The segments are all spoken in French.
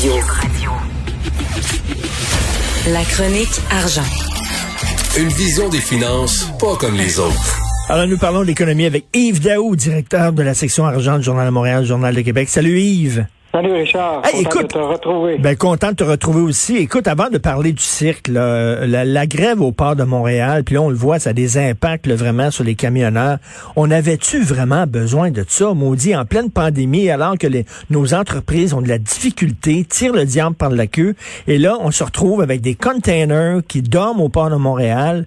Radio. La chronique argent. Une vision des finances pas comme les autres. Alors, nous parlons d'économie avec Yves Daou, directeur de la section argent du Journal de Montréal, Journal de Québec. Salut Yves. Salut Richard, Hey, content écoute, de te retrouver. Ben, content de te retrouver aussi. Écoute, avant de parler du cirque, là, la, la grève au port de Montréal, puis là, on le voit, ça a des impacts là, vraiment sur les camionneurs. On avait-tu vraiment besoin de ça, maudit, en pleine pandémie, alors que les, nos entreprises ont de la difficulté, tirent le diable par la queue, et là, on se retrouve avec des containers qui dorment au port de Montréal.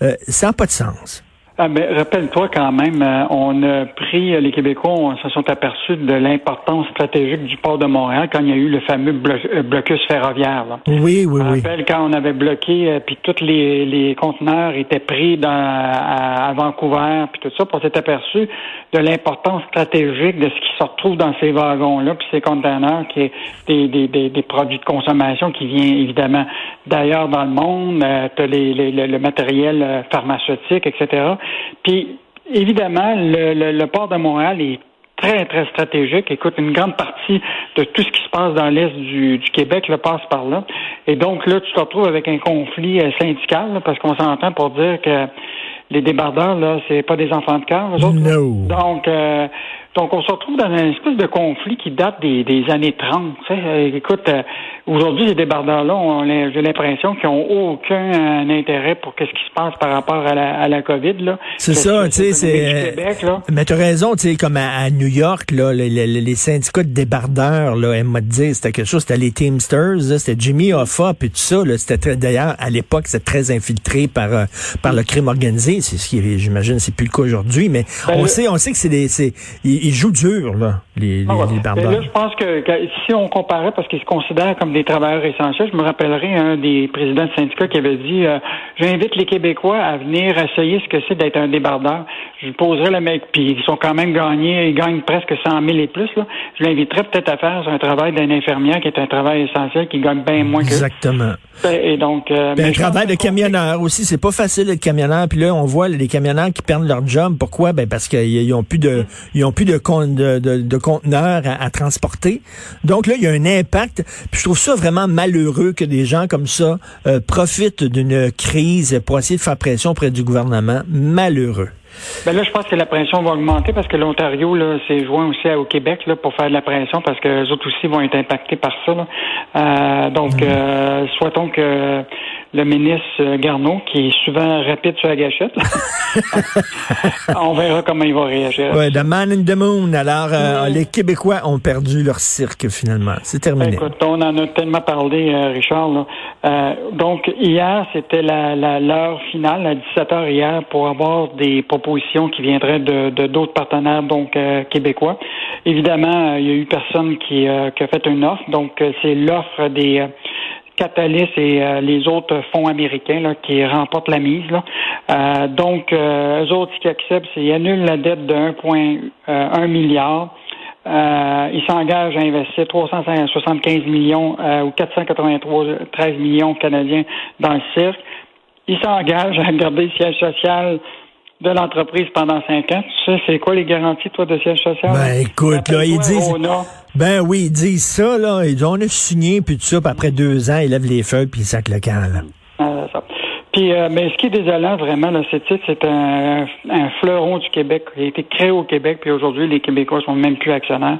Euh, ça n'a pas de sens. Ah, mais rappelle-toi quand même, euh, on a pris, euh, les Québécois on se sont aperçus de l'importance stratégique du port de Montréal quand il y a eu le fameux blo- euh, blocus ferroviaire. Là. Oui, oui, Je oui. rappelle quand on avait bloqué, puis tous les, les conteneurs étaient pris dans, à, à Vancouver, puis tout ça, puis on s'est aperçu de l'importance stratégique de ce qui se retrouve dans ces wagons-là, puis ces conteneurs, qui est des, des, des, des produits de consommation qui vient évidemment d'ailleurs dans le monde, euh, t'as les, les- le, le matériel euh, pharmaceutique, etc. Puis évidemment, le, le, le port de Montréal est très, très stratégique. Écoute, une grande partie de tout ce qui se passe dans l'Est du, du Québec le passe par là. Et donc là, tu te retrouves avec un conflit euh, syndical, là, parce qu'on s'entend pour dire que les débardeurs, là, c'est pas des enfants de cœur, autres. No. Donc, euh, donc, on se retrouve dans une espèce de conflit qui date des, des années 30. tu sais. Euh, écoute, euh, aujourd'hui, les débardeurs-là, on- j'ai l'impression qu'ils n'ont aucun euh, intérêt pour qu'est-ce qui se passe par rapport à la, à la COVID. là. C'est ça, tu sais, c'est. du Québec, là. Mais t'as raison, tu sais, comme à, à New York, là, les, les- les syndicats de débardeurs, là, elle m'a dit, c'était quelque chose, c'était les Teamsters, là, c'était Jimmy Hoffa, puis tout ça, là, c'était très, d'ailleurs, à l'époque, c'était très infiltré par, euh, par le crime organisé. C'est ce qui, j'imagine, c'est plus le cas aujourd'hui, mais Ben, on le- sait, on sait que c'est des, c'est, ils jouent dur, là, les, Ah ouais. les Mais barbeurs. là, je pense que, que si on comparait, parce qu'ils se considèrent comme des travailleurs essentiels, je me rappellerai un des présidents de syndicat qui avait dit euh, J'invite les Québécois à venir essayer ce que c'est d'être un débardeur. Je lui poserai le mec, puis ils sont quand même gagnés, ils gagnent presque 100 000 et plus. Là. Je l'inviterais peut-être à faire un travail d'un infirmière qui est un travail essentiel, qui gagne bien moins que Exactement. Et donc, euh, Ben, mais un travail de camionneur aussi, c'est pas facile d'être camionneur. Puis là, on voit les camionneurs qui perdent leur job. Pourquoi? Ben parce qu'ils ont plus de, ils ont plus de, con- de, de- de conteneurs à, à transporter. Donc là, il y a un impact. Puis je trouve ça vraiment malheureux que des gens comme ça euh, profitent d'une crise pour essayer de faire pression auprès du gouvernement. Malheureux. Ben là, je pense que la pression va augmenter parce que l'Ontario là, s'est joint aussi au Québec là, pour faire de la pression parce que les autres aussi vont être impactés par ça. là. Euh, donc, euh, souhaitons que le ministre euh, Garneau, qui est souvent rapide sur la gâchette, on verra comment il va réagir. Ouais, The Man in the Moon. Alors, euh, les Québécois ont perdu leur cirque finalement. C'est terminé. Écoute, on en a tellement parlé, euh, Richard. là. Euh, donc, hier, c'était la, la- l'heure finale, à 17 heures hier, pour avoir des propositions qui viendraient de, d'autres partenaires, donc québécois. Évidemment, il y a eu personne qui, qui a fait une offre. Donc, c'est l'offre des... euh, Catalyst et euh, les autres fonds américains là, qui remportent la mise. Là. Euh, donc, euh, eux autres, ce qu'ils acceptent, c'est qu'ils annulent la dette de 1,1 milliard. Euh, ils s'engagent à investir 375 millions euh, ou 493 millions canadiens dans le cirque. Ils s'engagent à garder le siège social de l'entreprise pendant cinq ans. Tu sais, c'est quoi les garanties, toi, de siège social? Ben, écoute, là, ils disent-. Ben oui, ils disent ça, là. Ils disent, on a signé, puis tout ça, puis après deux ans, ils lèvent les feuilles, puis ils sacent le camp, là. Ah, ça. Puis, euh, mais ce qui est désolant vraiment, là, c'est c'est un, un fleuron du Québec. Il a été créé au Québec, puis aujourd'hui, les Québécois sont même plus actionnaires.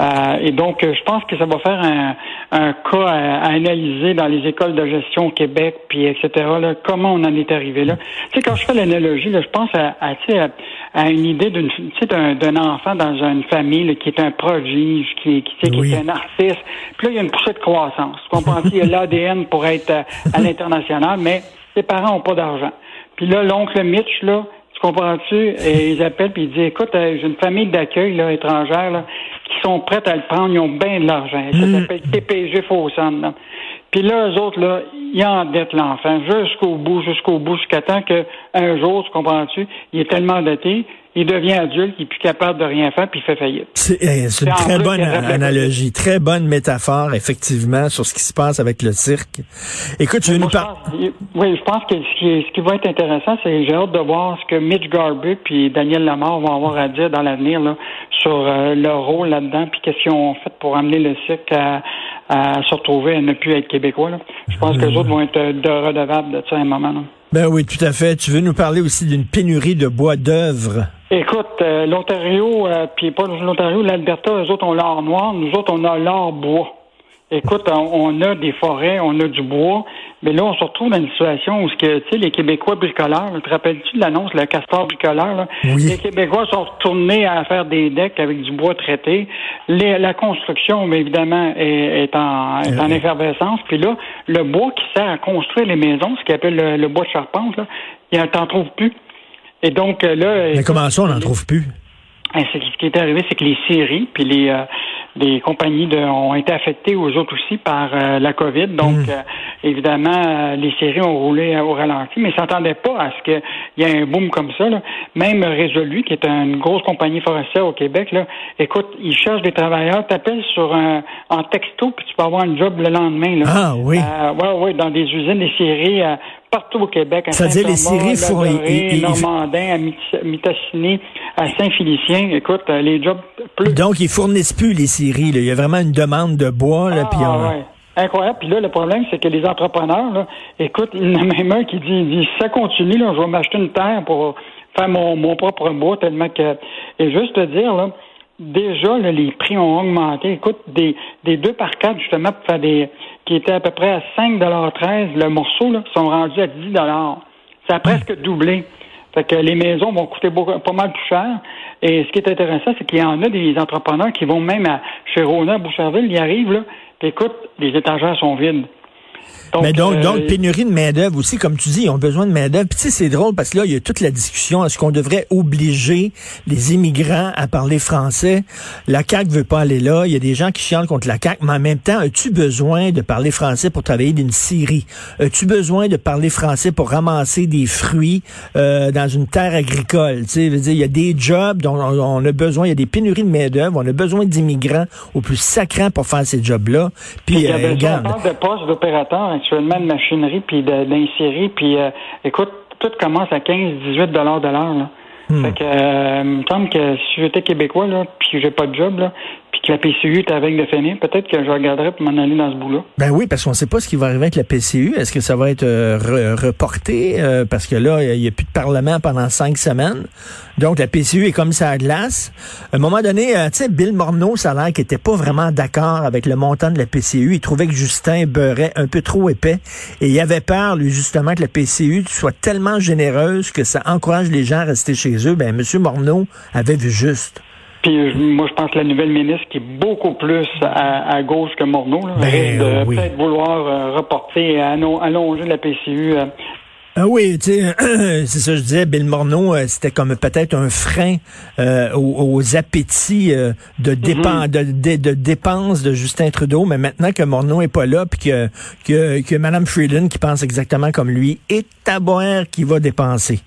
Euh, et donc, euh, je pense que ça va faire un, un cas à, à analyser dans les écoles de gestion au Québec, puis etc. Là, comment on en est arrivé là. Tu sais, quand je fais l'analogie, là, je pense à, à, tu sais, à, à une idée d'une, tu sais, d'un, d'un enfant dans une famille là, qui est un prodige, qui, qui, qui Oui. est un artiste. Puis là, il y a une poussée de croissance. Tu comprends? Il y a l'ADN pour être euh, à l'international, mais ses parents ont pas d'argent. Puis là, l'oncle Mitch, là, tu comprends-tu? Et ils appellent puis ils disent, écoute, euh, j'ai une famille d'accueil là, étrangère là, qui sont prêtes à le prendre, ils ont bien de l'argent. Ça s'appelle TPG là. Puis là, eux autres, là, ils endettent l'enfant jusqu'au bout, jusqu'au bout, jusqu'à temps que un jour, tu comprends-tu, il est tellement endetté, il devient adulte, il est plus capable de rien faire, puis il fait faillite. C'est eh, une très bonne analogie, très bonne métaphore, effectivement, sur ce qui se passe avec le cirque. Écoute, tu veux nous je parler... oui, je pense que ce qui, ce qui va être intéressant, c'est j'ai hâte de voir ce que Mitch Garbutt puis Daniel Lamar vont avoir à dire dans l'avenir sur euh, leur rôle là-dedans, puis qu'est-ce qu'ils ont fait pour amener le cirque à, à se retrouver à ne plus être québécois. Là. Je pense que les autres vont être euh, de redevables de ça à un moment. Là. Ben oui, tout à fait. Tu veux nous parler aussi d'une pénurie de bois d'œuvre? Écoute, euh, l'Ontario, euh, puis pas l'Ontario, l'Alberta, eux autres ont l'or noir, nous autres on a l'or bois. Écoute, on, on a des forêts, on a du bois, mais là on se retrouve dans une situation où ce que, tu sais, les Québécois bricoleurs, te rappelles-tu de l'annonce, le castor bricoleur, là? Oui. les Québécois sont retournés à faire des decks avec du bois traité. Les- la construction, mais évidemment, est, est en, est en Euh. effervescence. Puis là, le bois qui sert à construire les maisons, ce qu'on appelle le, le bois de charpente, là, il en t'en trouve plus. Et donc euh, là, Mais comment ça, on n'en trouve plus? C'est- ce qui est arrivé, c'est que les séries puis les euh, les compagnies de, ont été affectées aux autres aussi par euh, la COVID. Donc, Hmm. euh, évidemment, euh, les séries ont roulé au ralenti, mais ils s'entendaient pas à ce qu'il y ait un boom comme ça. Là. Même Résolu, qui est une grosse compagnie forestière au Québec, là, écoute, ils cherchent des travailleurs, t'appelles sur un en texto, puis tu peux avoir un job le lendemain. Là. Ah oui. Euh, ouais, ouais, dans des usines, des séries euh, partout au Québec. à C'est-à-dire les Normandin, à Mit- Mitassini, à Saint-Félicien. Écoute, euh, les jobs plus. Donc, ils fournissent plus les scieries. là. Il y a vraiment une demande de bois. Là, puis Ah, on- ouais. Incroyable. Puis là, le problème, c'est que les entrepreneurs, là, écoute, il y en a même un qui dit, il dit, ça continue, là, je vais m'acheter une terre pour faire mon, mon propre bois, tellement que... Et juste te dire, là, déjà, là, les prix ont augmenté. Écoute, des, des 2 par 4 justement, pour faire des... qui étaient à peu près à 5,13 le morceau, là, sont rendus à 10 Ça a presque doublé. Fait que les maisons vont coûter pas mal plus cher. Et ce qui est intéressant, c'est qu'il y en a des entrepreneurs qui vont même à, chez Rona, Boucherville, ils arrivent, là, puis écoute, les étagères sont vides. Mais donc, euh, donc, pénurie de main-d'œuvre aussi, comme tu dis, ils ont besoin de main-d'œuvre. Puis tu sais, c'est drôle parce que là, il y a toute la discussion. Est-ce qu'on devrait obliger les immigrants à parler français? La CAQ veut pas aller là. Il y a des gens qui chialent contre la CAQ, mais en même temps, as-tu besoin de parler français pour travailler d'une scierie? As-tu besoin de parler français pour ramasser des fruits euh, dans une terre agricole? Tu sais, je veux dire, il y a des jobs dont on, a besoin, il y a des pénuries de main-d'œuvre, on a besoin d'immigrants au plus sacrant pour faire ces jobs-là. Puis, il y a euh, regarde. de postes actuellement, de machinerie, puis d'insérer, puis euh, écoute, tout commence à 15-18 dollars de l'heure. Hmm. Fait que, euh, il me semble que si j'étais québécois, là, puis j'ai pas de job, là, que la PCU est avec de finir, peut-être que je regarderais pour m'en aller dans ce bout-là. Ben oui, parce qu'on ne sait pas ce qui va arriver avec la PCU. Est-ce que ça va être euh, re- reporté? Euh, parce que là, il n'y a plus de parlement pendant cinq semaines. Donc, la PCU est comme ça à glace. À un moment donné, euh, tu sais, Bill Morneau, ça a l'air qu'il était pas vraiment d'accord avec le montant de la PCU. Il trouvait que Justin beurrait un peu trop épais. Et il avait peur, lui, justement, que la PCU soit tellement généreuse que ça encourage les gens à rester chez eux. Ben, M. Morneau avait vu juste. Puis euh, moi, je pense que la nouvelle ministre, qui est beaucoup plus à, à gauche que Morneau, là, Ben, de oui. peut-être vouloir euh, reporter allo- allonger la PCU. euh, Ah oui, tu sais, c'est ça que je disais, Bill Morneau, euh, c'était comme peut-être un frein euh, aux, aux appétits euh, de, dépen- de, de, de dépenses de Justin Trudeau, mais maintenant que Morneau est pas là, puis que, que, que Mme Freeland, qui pense exactement comme lui, est à boire qui va dépenser.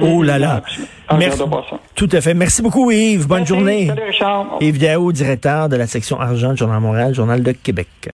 Oh là là. J'ai Merci. Tout à fait. Merci beaucoup, Yves. Bonne Merci. journée. Salut, Richard. Yves Daou, directeur de la section argent du Journal Montréal, Journal de Québec.